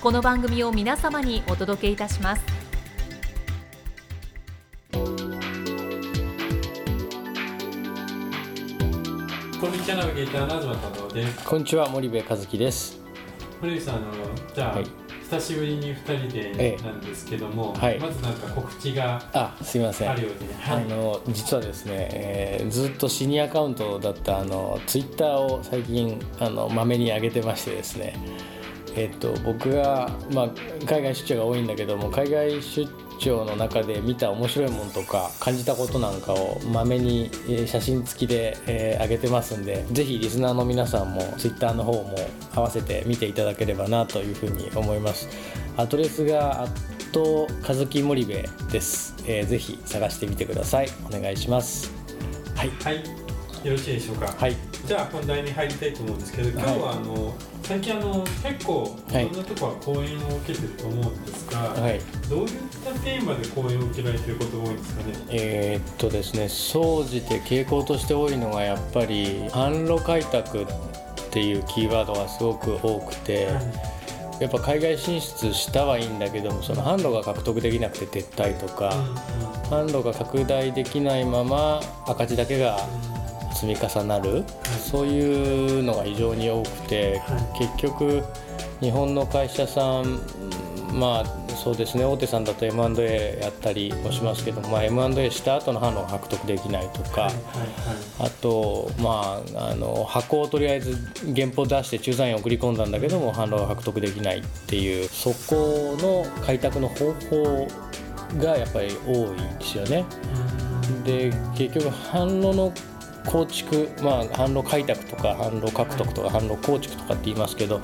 この番組を皆様にお届けいたします。こんにちはナビゲーターの東太郎です。こんにちは森部和樹です。堀内さんあのじゃあ、はい。久しぶりに2人ええ。でなんですけども、はい。まずなんか告知があ、すいません。あるようで、あの実はですね、えーずっとシニアアカウントだったあのツイッターを最近あのまめに上げてましてですね、えっと僕がまあ海外出張が多いんだけども海外出張の中で見た面白いものとか感じたことなんかをまめにえー写真付きで、えー上げてますんで、ぜひリスナーの皆さんもツイッターの方も合わせて見ていただければなというふうに思います。アドレスがと和樹森部です、えーぜひ探してみてください。お願いします。はい。はい。よろしいでしょうか、はい。じゃあ本題に入りたいと思うんですけど今日はあの、最近あの結構いはい。ろんなところは講演を受けてると思うんですが、はい。どういったテーマで講演を受けられてることが多いんですかね？えーっとですね総じて傾向として多いのがやっぱり販路開拓っていうキーワードがすごく多くてやっぱ海外進出したはいいんだけどもその販路が獲得できなくて撤退とか販路が拡大できないまま赤字だけが積み重なるそういうのが非常に多くては結局日本の会社さんまあそうですね大手さんだと M&A やったりもしますけど、まあ、M&A した後の販路が獲得できないとか、はいはいあとまああの箱をとりあえず原稿出して駐在員を送り込んだんだけども販路が獲得できないっていうそこの開拓の方法がやっぱり多いですよね。で結局販路の構築、まあ、販路開拓とか販路獲得とか販路構築とかって言いますけど、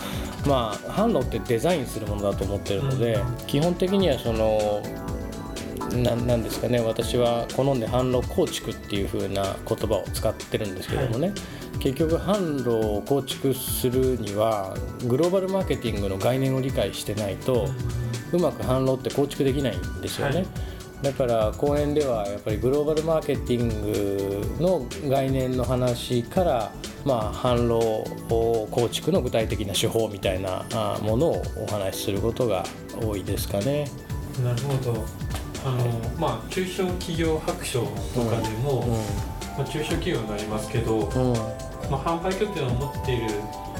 まあ、販路ってデザインするものだと思ってるので、基本的にはそのななんですかね私は好んで販路構築っていう風な言葉を使ってるんですけどもね、結局販路を構築するにはグローバルマーケティングの概念を理解してないと、うまく販路って構築できないんですよね。はいだから講演ではやっぱりグローバルマーケティングの概念の話から、まあ、販路構築の具体的な手法みたいなあものをお話しすることが多いですかね。なるほど。あの、まあ中小企業白書とかでも、まあ、中小企業になりますけど、うん。うんまあ、販売拠点を持っている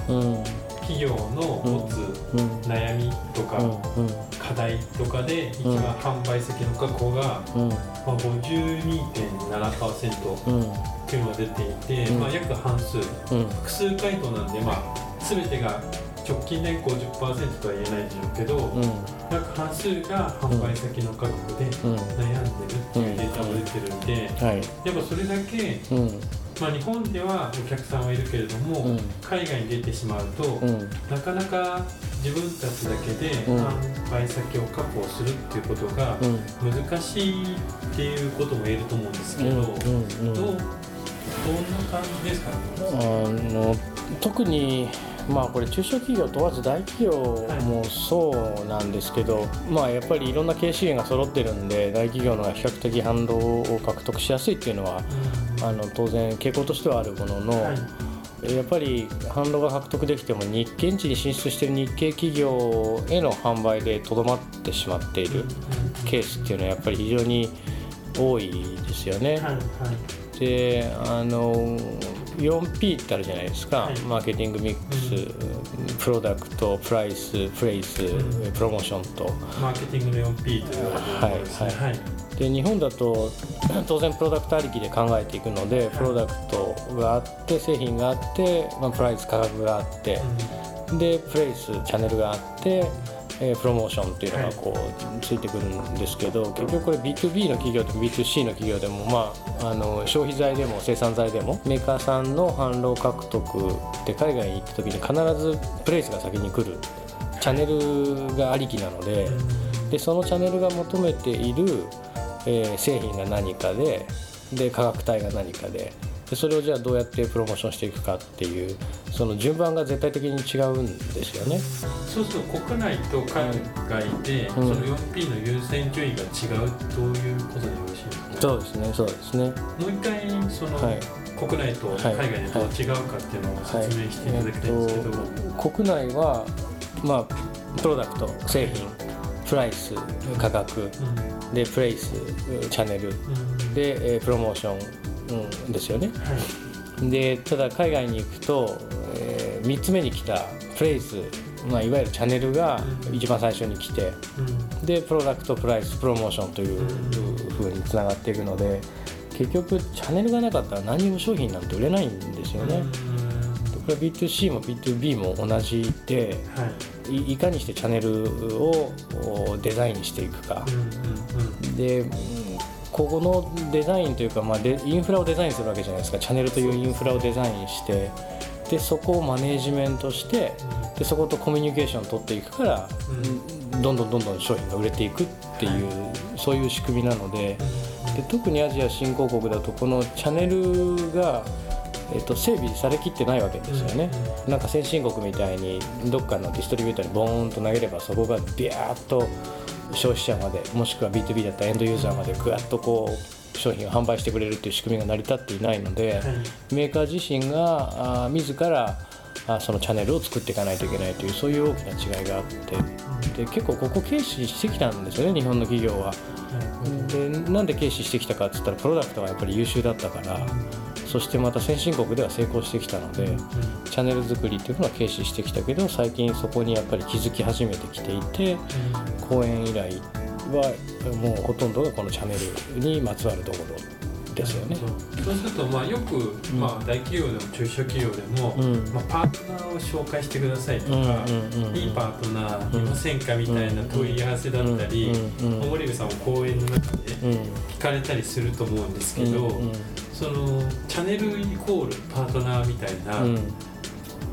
うん。企業の持つうん。悩みとかうん課題とかで一番販売先の確保が、うん。まあ、52.7%うんっていうのが出ていて、うん。まあ、約半数。うん。複数回答なんで、まあ、全てが直近で50%とは言えないでしょうけど、うん。約半数が販売先の確保でうん。悩んでるっていうデータも出てるんで、はい。やっぱそれだけ、うん。まあ、日本ではお客さんはいるけれども、うん。海外に出てしまうと、うん。なかなか自分たちだけでうん。販売先を確保するっていうことがうん。難しいっていうことも言えると思うんですけど、うんどううん。どんな感じですかね、あの特にまあこれ中小企業問わず大企業もそうなんですけど、まあやっぱりいろんな経営資源が揃ってるんで大企業の方が比較的販路を獲得しやすいっていうのはあの当然傾向としてはあるものの、はいやっぱり販路が獲得できても日現地に進出している日系企業への販売でとどまってしまっているケースっていうのはやっぱり非常に多いですよね。はいはい。であの 4P ってあるじゃないですか、はい。マーケティングミックス、プロダクトプライスプレイス、うん。プロモーションと。マーケティングの 4P というところですね。はい。はいで日本だと 当然プロダクトありきで考えていくのでプロダクトがあって製品があって、まあ、プライス価格があってでプレイスチャンネルがあって、えープロモーションっていうのがこうついてくるんですけど結局これ B2B の企業でも B2C の企業でも、まあ、あの消費財でも生産財でもメーカーさんの販路獲得って海外に行った時に必ずプレイスが先に来る。チャンネルがありきなので。でそのチャンネルが求めている、えー製品が何かでで価格帯が何かででそれをじゃあどうやってプロモーションしていくかっていうその順番が絶対的に違うんですよね。そうすると国内と海外で、うん。その 4P の優先順位が違うということでよろしいですか？そうですねそうですね。もう一回その、はい。国内と海外でどう違うかっていうのを説明していただきたいんですけど、えっと国内はまあプロダクト製品プライス価格。でプレイスチャンネル。で、えープロモーション、うん、ですよね。はい。でただ海外に行くと、え3つ目に来たプレイス、まあ、いわゆるチャンネルがうん。一番最初に来てうん。でプロダクトプライスプロモーションといううん。ふうにつながっていくので結局チャンネルがなかったら何にも商品なんて売れないんですよね。これは B2C も B2B も同じではい。いいかにしてチャンネルをおデザインしていくか。うんうんでうん。ここのデザインというか、まあ、でインフラをデザインするわけじゃないですか。チャンネルというインフラをデザインして。でそこをマネージメントしてでそことコミュニケーションを取っていくから、どんどんどんどん商品が売れていくっていう、そういう仕組みなので。で特にアジア新興国だとこのチャンネルが、えっと、整備されきってないわけですよね。なんか先進国みたいにどっかのディストリビューターにボーンと投げればそこがビャーッと消費者までもしくは B2B だったらエンドユーザーまでぐわっとこう商品を販売してくれるっていう仕組みが成り立っていないので、はい。メーカー自身があー自らあそのチャンネルを作っていかないといけないというそういう大きな違いがあって。で結構ここ軽視してきたんですよね日本の企業は。でなんで軽視してきたかっつったらプロダクトがやっぱり優秀だったからそしてまた先進国では成功してきたので。チャンネル作りっていうのは軽視してきたけど最近そこにやっぱり気づき始めてきていて講演依頼はもうほとんどがこのチャンネルにまつわるところですよね。そう。するとまあよく、まあ、大企業でも中小企業でも、うん。まあ、パートナーを紹介してくださいとか、いいパートナーいませんかみたいな問い合わせだったり、森部さんも講演の中でうん。聞かれたりすると思うんですけど、うんそのチャンネルイコールパートナーみたいな、うん。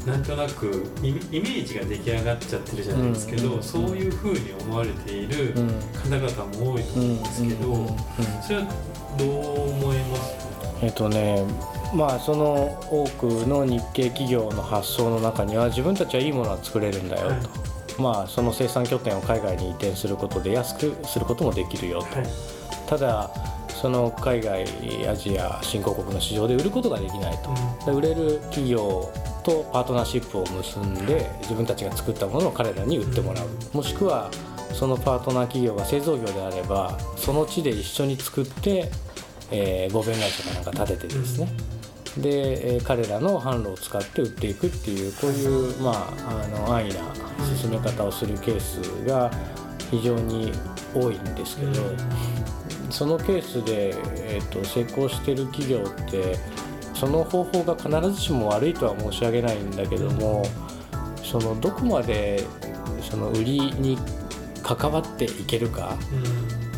なんとなくイメージが出来上がっちゃってるじゃないですけど、うんそういうふうに思われているうん。方々も多いと思うんですけど、それはどう思います？えっとねまあその多くの日系企業の発想の中には自分たちはいいものは作れるんだよと、まあその生産拠点を海外に移転することで安くすることもできるよと、はい。ただその海外アジア新興国の市場で売ることができないと、で売れる企業とパートナーシップを結んで自分たちが作ったものを彼らに売ってもらう、もしくはそのパートナー企業が製造業であればその地で一緒に作って、えー合弁会社かなんか立ててですね、で、え彼らの販路を使って売っていくっていうこういう、まあ、あの安易な進め方をするケースが非常に多いんですけど、そのケースで、えー、と成功してる企業ってその方法が必ずしも悪いとは申し上げないんだけどもそのどこまでその売りに関わっていけるか。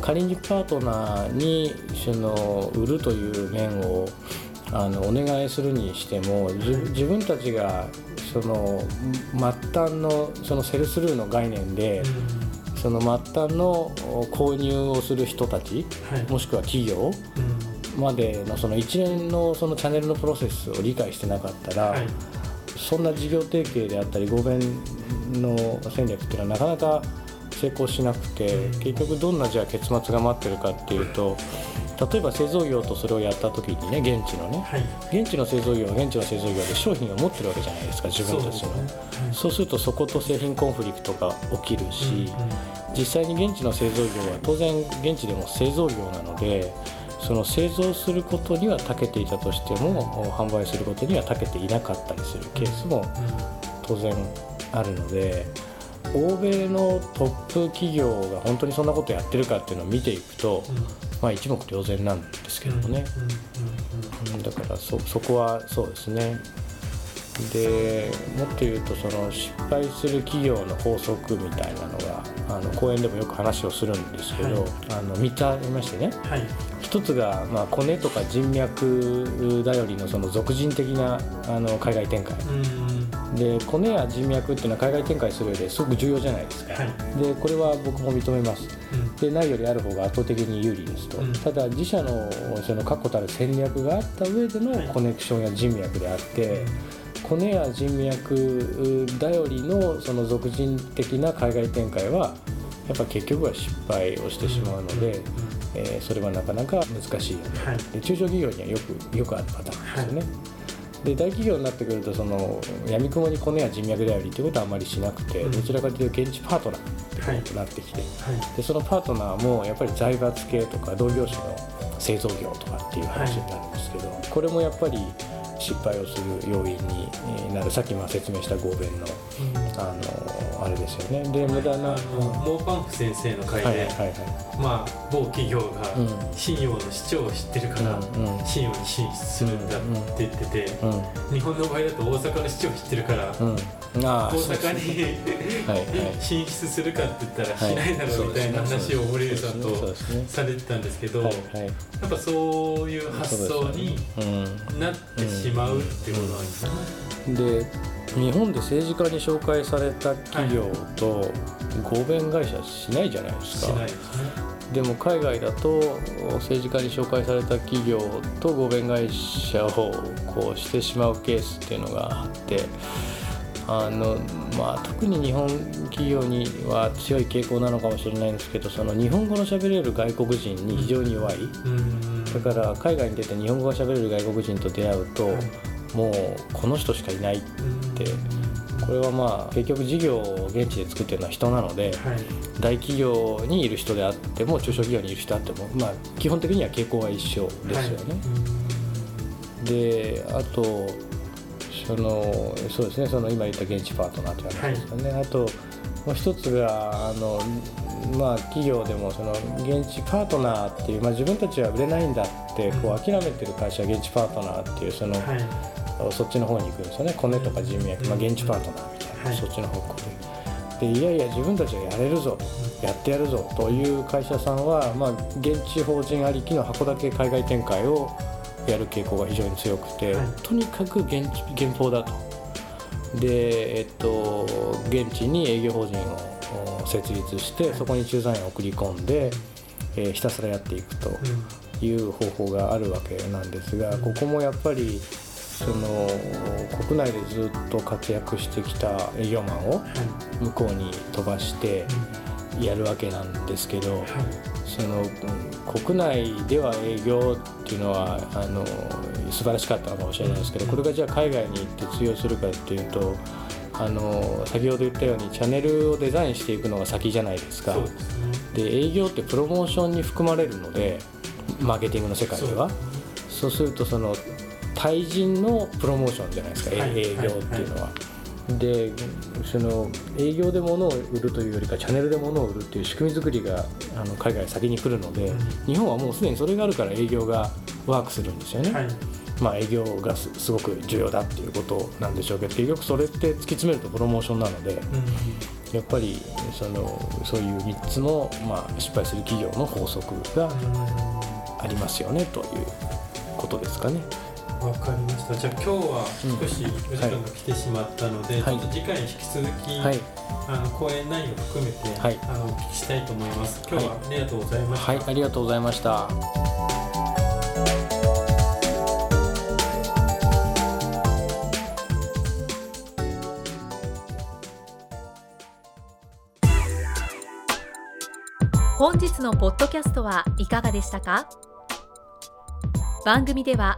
仮にパートナーにその売るという面をあのお願いするにしても自自分たちがその末端のそのセルスルーの概念でその末端の購入をする人たちはい。もしくは企業までのその一連のそのチャンネルのプロセスを理解してなかったら、はい。そんな事業提携であったり合弁の戦略っていうのはなかなか成功しなくて結局どんなじゃあ結末が待ってるかっていうと例えば製造業とそれをやった時にね現地のねはい。現地の製造業は現地の製造業で商品を持ってるわけじゃないですか自分たちの。そうするとそこと製品コンフリクトが起きるし、実際に現地の製造業は当然現地でも製造業なのでその製造することには長けていたとしても販売することには長けていなかったりするケースも当然あるので欧米のトップ企業が本当にそんなことやってるかっていうのを見ていくと、まあ一目瞭然なんですけどもね、だからそそこはそうですね。でもっと言うとその失敗する企業の法則みたいなのがあの講演でもよく話をするんですけど、はい、あの3つありましてね、はい、1つが、まあ、コネとか人脈頼りのその俗人的なあの海外展開。でコネや人脈っていうのは海外展開する上ですごく重要じゃないですか、はい、でこれは僕も認めます、うん、でないよりある方が圧倒的に有利ですと、うん、ただ自社のその確固たる戦略があった上でのコネクションや人脈であって、コネや人脈頼りのその俗人的な海外展開はやっぱ結局は失敗をしてしまうので、えー、それはなかなか難しいよね、はい、で中小企業にはよくよくあるパターンですよね。はいで大企業になってくるとその闇雲にコネや人脈頼りということはあまりしなくて、うん、どちらかというと現地パートナーってことになってきて、はい。はい、でそのパートナーもやっぱり財閥系とか同業種の製造業とかっていう話になるんですけど、はい、これもやっぱり失敗をする要因になるさっきま説明した合弁の、うん、あのあれですよね。で無駄な、モーパンフ先生の会で、はいはいはい、まあ、某企業が信用の市長を知ってるから、信用に進出するんだって言ってて、日本の場合だと大阪の市長を知ってるから、大阪に進出するかって言ったらしないだろうみたいな話を森上さんとされてたんですけど、やっぱそういう発想になってしまうっていうことなんですね。で日本で政治家に紹介された企業と合弁会社しないじゃないですか。でね、でも海外だと政治家に紹介された企業と合弁会社をこうしてしまうケースっていうのがあってあの、まあ、特に日本企業には強い傾向なのかもしれないんですけどその日本語の喋れる外国人に非常に弱い、だから海外に出て日本語が喋れる外国人と出会うと、もうこの人しかいないってこれはまあ結局事業を現地で作ってるのは人なので、はい、大企業にいる人であっても中小企業にいる人であっても、まあ、基本的には傾向は一緒ですよね。はい、であとそのそうですね。その今言った現地パートナーという話ですよね、はい、あともう一つがあの、まあ、企業でもその現地パートナーっていう、まあ、自分たちは売れないんだってこう諦めてる会社は現地パートナーっていうその、そっちの方に行くんですよね。コネとか人脈、まあ、現地パートナーみたいな、はい、そっちの方向で。でいやいや自分たちはやれるぞやってやるぞという会社さんは、まあ、現地法人ありきの函館海外展開をやる傾向が非常に強くて、はい、とにかく現現法だとで、えっと、現地に営業法人を設立してそこに駐在員を送り込んで、えー、ひたすらやっていくという方法があるわけなんですが、ここもやっぱりその国内でずっと活躍してきた営業マンを向こうに飛ばしてやるわけなんですけど、その国内では営業っていうのはあの素晴らしかったのかもしれないですけどこれがじゃあ海外に行って通用するかっていうとあの先ほど言ったようにチャンネルをデザインしていくのが先じゃないですか。で営業ってプロモーションに含まれるのでマーケティングの世界では。そうするとその対人のプロモーションじゃないですか、はい、営業っていうのは。でその営業で物を売るというよりかチャンネルで物を売るっていう仕組み作りがあの海外先に来るので、うん、日本はもうすでにそれがあるから営業がワークするんですよね。はい、まあ、営業がすごく重要だっていうことなんでしょうけど結局それって突き詰めるとプロモーションなので、うん、やっぱりそのそういう3つの、まあ、失敗する企業の法則がありますよねということですかね。わかりました。じゃあ今日は少しお時間が来てしまったので、うんはい、ちょっと次回引き続き、はい、あの講演内容を含めて、はい、あのお聞きしたいと思います。今日はありがとうございました。はい、ありがとうございました。本日のポッドキャストはいかがでしたか？番組では